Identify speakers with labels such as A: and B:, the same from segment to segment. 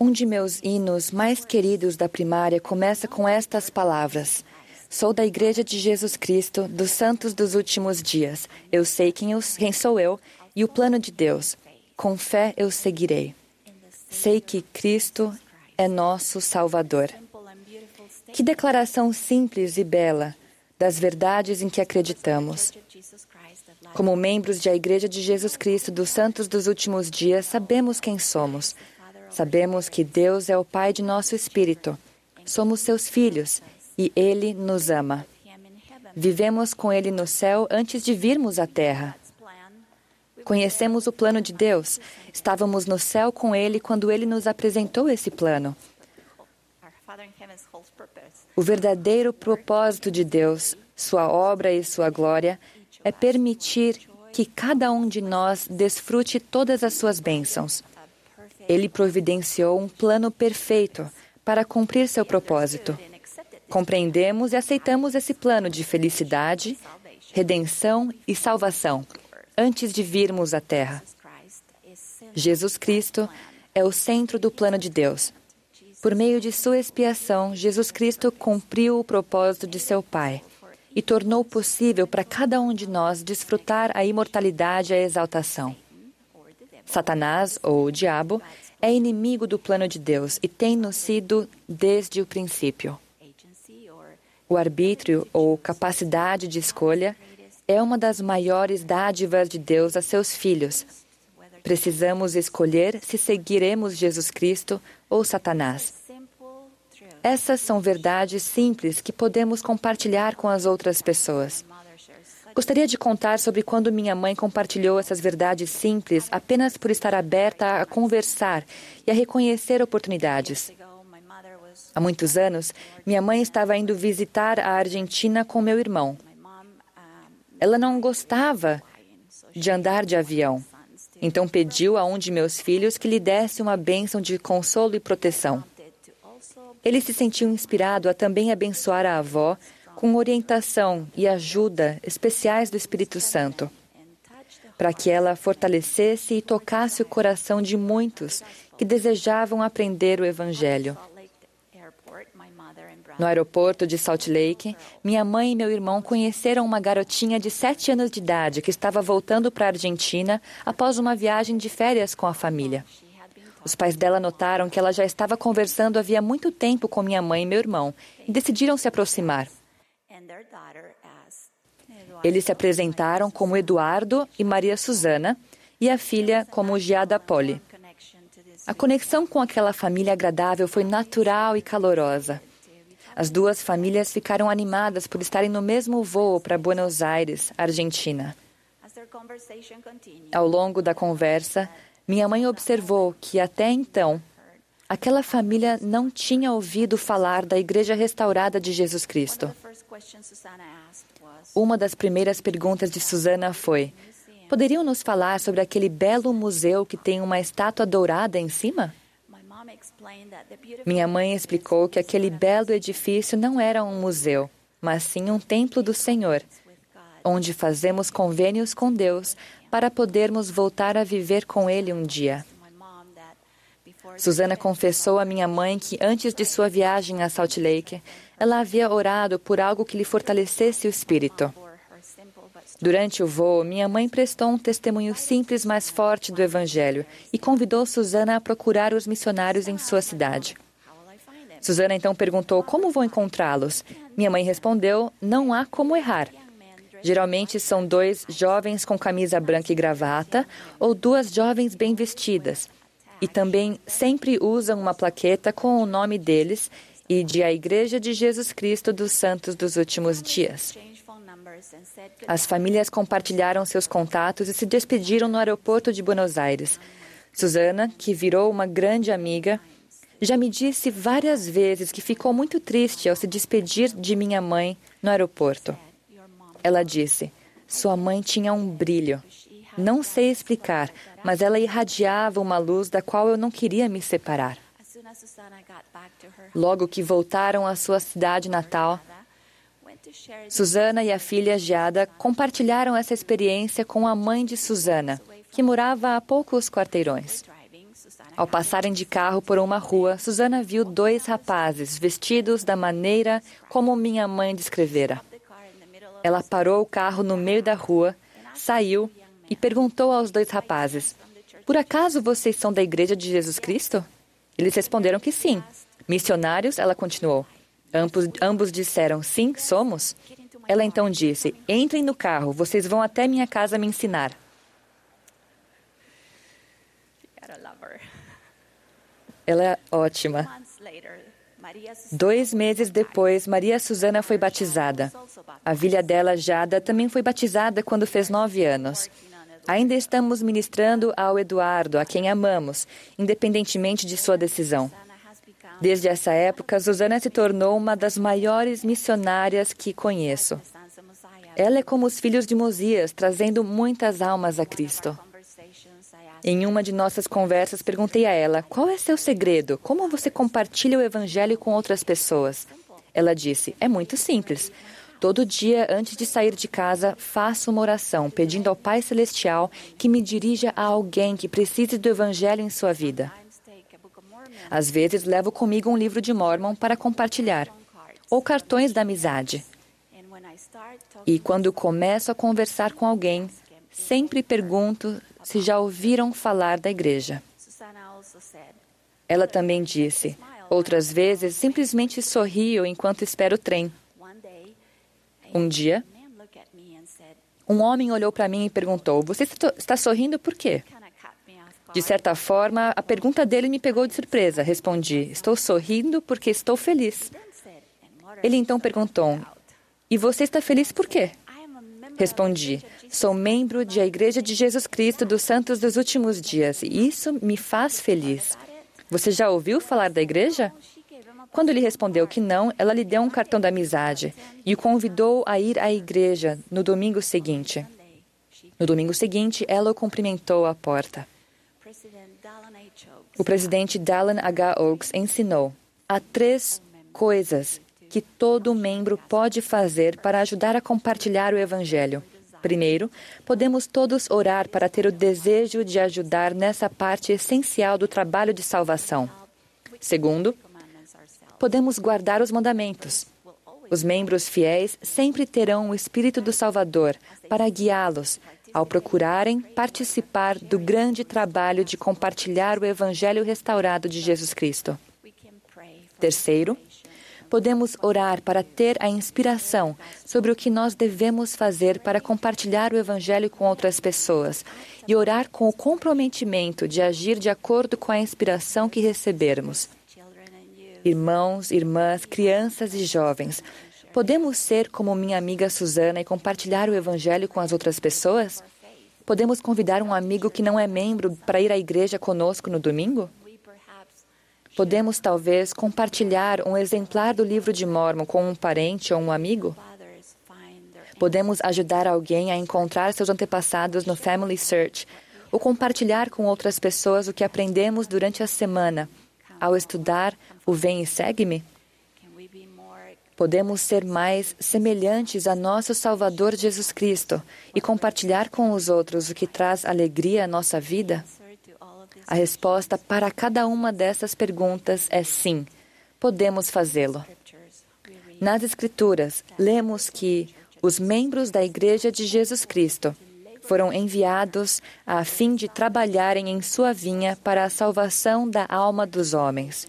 A: Um de meus hinos mais queridos da primária começa com estas palavras: Sou da Igreja de Jesus Cristo, dos Santos dos Últimos Dias. Eu sei quem, eu, quem sou eu e o plano de Deus. Com fé eu seguirei. Sei que Cristo é nosso Salvador. Que declaração simples e bela das verdades em que acreditamos. Como membros da Igreja de Jesus Cristo dos Santos dos Últimos Dias, sabemos quem somos. Sabemos que Deus é o Pai de nosso espírito. Somos seus filhos e Ele nos ama. Vivemos com Ele no céu antes de virmos à terra. Conhecemos o plano de Deus. Estávamos no céu com Ele quando Ele nos apresentou esse plano. O verdadeiro propósito de Deus, sua obra e sua glória, é permitir que cada um de nós desfrute todas as suas bênçãos. Ele providenciou um plano perfeito para cumprir seu propósito. Compreendemos e aceitamos esse plano de felicidade, redenção e salvação antes de virmos à Terra. Jesus Cristo é o centro do plano de Deus. Por meio de sua expiação, Jesus Cristo cumpriu o propósito de seu Pai e tornou possível para cada um de nós desfrutar a imortalidade e a exaltação. Satanás, ou o diabo, é inimigo do plano de Deus e tem-no sido desde o princípio. O arbítrio, ou capacidade de escolha, é uma das maiores dádivas de Deus a seus filhos. Precisamos escolher se seguiremos Jesus Cristo ou Satanás. Essas são verdades simples que podemos compartilhar com as outras pessoas. Gostaria de contar sobre quando minha mãe compartilhou essas verdades simples apenas por estar aberta a conversar e a reconhecer oportunidades. Há muitos anos, minha mãe estava indo visitar a Argentina com meu irmão. Ela não gostava de andar de avião, então pediu a um de meus filhos que lhe desse uma bênção de consolo e proteção. Ele se sentiu inspirado a também abençoar a avó com orientação e ajuda especiais do Espírito Santo, para que ela fortalecesse e tocasse o coração de muitos que desejavam aprender o Evangelho. No aeroporto de Salt Lake, minha mãe e meu irmão conheceram uma garotinha de sete anos de idade que estava voltando para a Argentina após uma viagem de férias com a família. Os pais dela notaram que ela já estava conversando havia muito tempo com minha mãe e meu irmão e decidiram se aproximar. Eles se apresentaram como Eduardo e Maria Susana e a filha como Giada Poli. A conexão com aquela família agradável foi natural e calorosa. As duas famílias ficaram animadas por estarem no mesmo voo para Buenos Aires, Argentina. Ao longo da conversa, minha mãe observou que até então aquela família não tinha ouvido falar da Igreja Restaurada de Jesus Cristo. Uma das primeiras perguntas de Susana foi: Poderiam nos falar sobre aquele belo museu que tem uma estátua dourada em cima? Minha mãe explicou que aquele belo edifício não era um museu, mas sim um templo do Senhor, onde fazemos convênios com Deus para podermos voltar a viver com Ele um dia. Susana confessou à minha mãe que antes de sua viagem a Salt Lake, ela havia orado por algo que lhe fortalecesse o espírito. Durante o voo, minha mãe prestou um testemunho simples, mas forte do Evangelho e convidou Susana a procurar os missionários em sua cidade. Susana então perguntou como vou encontrá-los. Minha mãe respondeu: não há como errar. Geralmente são dois jovens com camisa branca e gravata ou duas jovens bem vestidas. E também sempre usam uma plaqueta com o nome deles e de a Igreja de Jesus Cristo dos Santos dos Últimos Dias. As famílias compartilharam seus contatos e se despediram no aeroporto de Buenos Aires. Susana, que virou uma grande amiga, já me disse várias vezes que ficou muito triste ao se despedir de minha mãe no aeroporto. Ela disse: Sua mãe tinha um brilho. Não sei explicar, mas ela irradiava uma luz da qual eu não queria me separar. Logo que voltaram à sua cidade natal, Susana e a filha Giada compartilharam essa experiência com a mãe de Susana, que morava a poucos quarteirões. Ao passarem de carro por uma rua, Susana viu dois rapazes vestidos da maneira como minha mãe descrevera. Ela parou o carro no meio da rua, saiu e perguntou aos dois rapazes: Por acaso vocês são da Igreja de Jesus Cristo? Eles responderam que sim. Missionários? Ela continuou. Ambos, ambos disseram: Sim, somos. Ela então disse: Entrem no carro, vocês vão até minha casa me ensinar. Ela é ótima. Dois meses depois, Maria Susana foi batizada. A filha dela, Jada, também foi batizada quando fez nove anos. Ainda estamos ministrando ao Eduardo, a quem amamos, independentemente de sua decisão. Desde essa época, Susana se tornou uma das maiores missionárias que conheço. Ela é como os filhos de Mosias, trazendo muitas almas a Cristo. Em uma de nossas conversas, perguntei a ela: qual é seu segredo? Como você compartilha o Evangelho com outras pessoas? Ela disse: é muito simples. Todo dia, antes de sair de casa, faço uma oração pedindo ao Pai Celestial que me dirija a alguém que precise do Evangelho em sua vida. Às vezes, levo comigo um livro de Mormon para compartilhar, ou cartões da amizade. E quando começo a conversar com alguém, sempre pergunto se já ouviram falar da igreja. Ela também disse: outras vezes simplesmente sorrio enquanto espero o trem. Um dia, um homem olhou para mim e perguntou: Você está sorrindo por quê? De certa forma, a pergunta dele me pegou de surpresa. Respondi: Estou sorrindo porque estou feliz. Ele então perguntou: E você está feliz por quê? Respondi: Sou membro da Igreja de Jesus Cristo dos Santos dos Últimos Dias e isso me faz feliz. Você já ouviu falar da igreja? Quando ele respondeu que não, ela lhe deu um cartão da amizade e o convidou a ir à igreja no domingo seguinte. No domingo seguinte, ela o cumprimentou à porta. O presidente Dallin H. Oaks ensinou: há três coisas que todo membro pode fazer para ajudar a compartilhar o Evangelho. Primeiro, podemos todos orar para ter o desejo de ajudar nessa parte essencial do trabalho de salvação. Segundo, podemos guardar os mandamentos. Os membros fiéis sempre terão o Espírito do Salvador para guiá-los ao procurarem participar do grande trabalho de compartilhar o Evangelho restaurado de Jesus Cristo. Terceiro, podemos orar para ter a inspiração sobre o que nós devemos fazer para compartilhar o Evangelho com outras pessoas e orar com o comprometimento de agir de acordo com a inspiração que recebermos. Irmãos, irmãs, crianças e jovens, podemos ser como minha amiga Susana e compartilhar o Evangelho com as outras pessoas? Podemos convidar um amigo que não é membro para ir à igreja conosco no domingo? Podemos talvez compartilhar um exemplar do livro de Mormon com um parente ou um amigo? Podemos ajudar alguém a encontrar seus antepassados no Family Search ou compartilhar com outras pessoas o que aprendemos durante a semana ao estudar o Vem e Segue-me? Podemos ser mais semelhantes a nosso Salvador Jesus Cristo e compartilhar com os outros o que traz alegria à nossa vida? A resposta para cada uma dessas perguntas é sim, podemos fazê-lo. Nas Escrituras, lemos que os membros da Igreja de Jesus Cristo foram enviados a fim de trabalharem em sua vinha para a salvação da alma dos homens.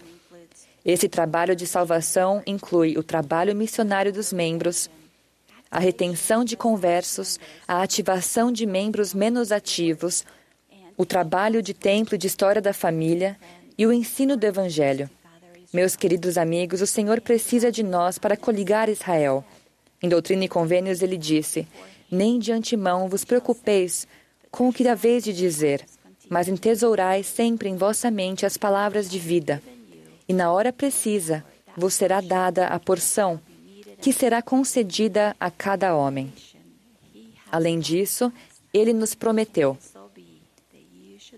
A: Esse trabalho de salvação inclui o trabalho missionário dos membros, a retenção de conversos, a ativação de membros menos ativos, o trabalho de templo e de história da família e o ensino do Evangelho. Meus queridos amigos, o Senhor precisa de nós para coligar Israel. Em Doutrina e Convênios, ele disse: Nem de antemão vos preocupeis com o que haveis de dizer, mas entesourai sempre em vossa mente as palavras de vida. E na hora precisa vos será dada a porção que será concedida a cada homem. Além disso, ele nos prometeu: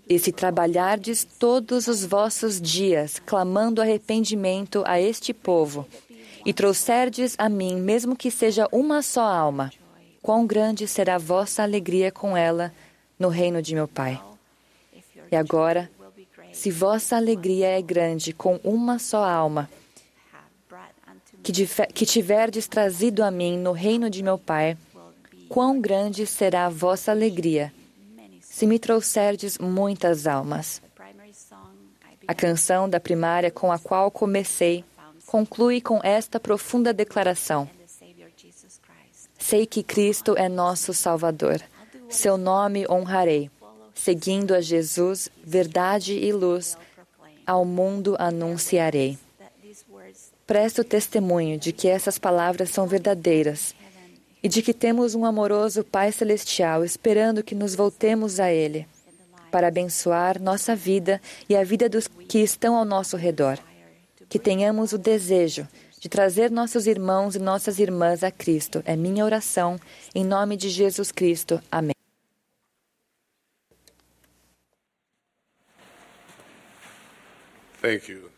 A: e se trabalhardes todos os vossos dias, clamando arrependimento a este povo, e trouxerdes a mim, mesmo que seja uma só alma, quão grande será a vossa alegria com ela no reino de meu Pai. E agora, Se vossa alegria é grande com uma só alma, que, tiverdes trazido a mim no reino de meu Pai, quão grande será a vossa alegria, se me trouxerdes muitas almas. A canção da primária com a qual comecei conclui com esta profunda declaração: Sei que Cristo é nosso Salvador. Seu nome honrarei. Seguindo a Jesus, verdade e luz, ao mundo anunciarei. Presto testemunho de que essas palavras são verdadeiras e de que temos um amoroso Pai Celestial esperando que nos voltemos a Ele para abençoar nossa vida e a vida dos que estão ao nosso redor. Que tenhamos o desejo de trazer nossos irmãos e nossas irmãs a Cristo. É minha oração, em nome de Jesus Cristo. Amém.
B: Thank you,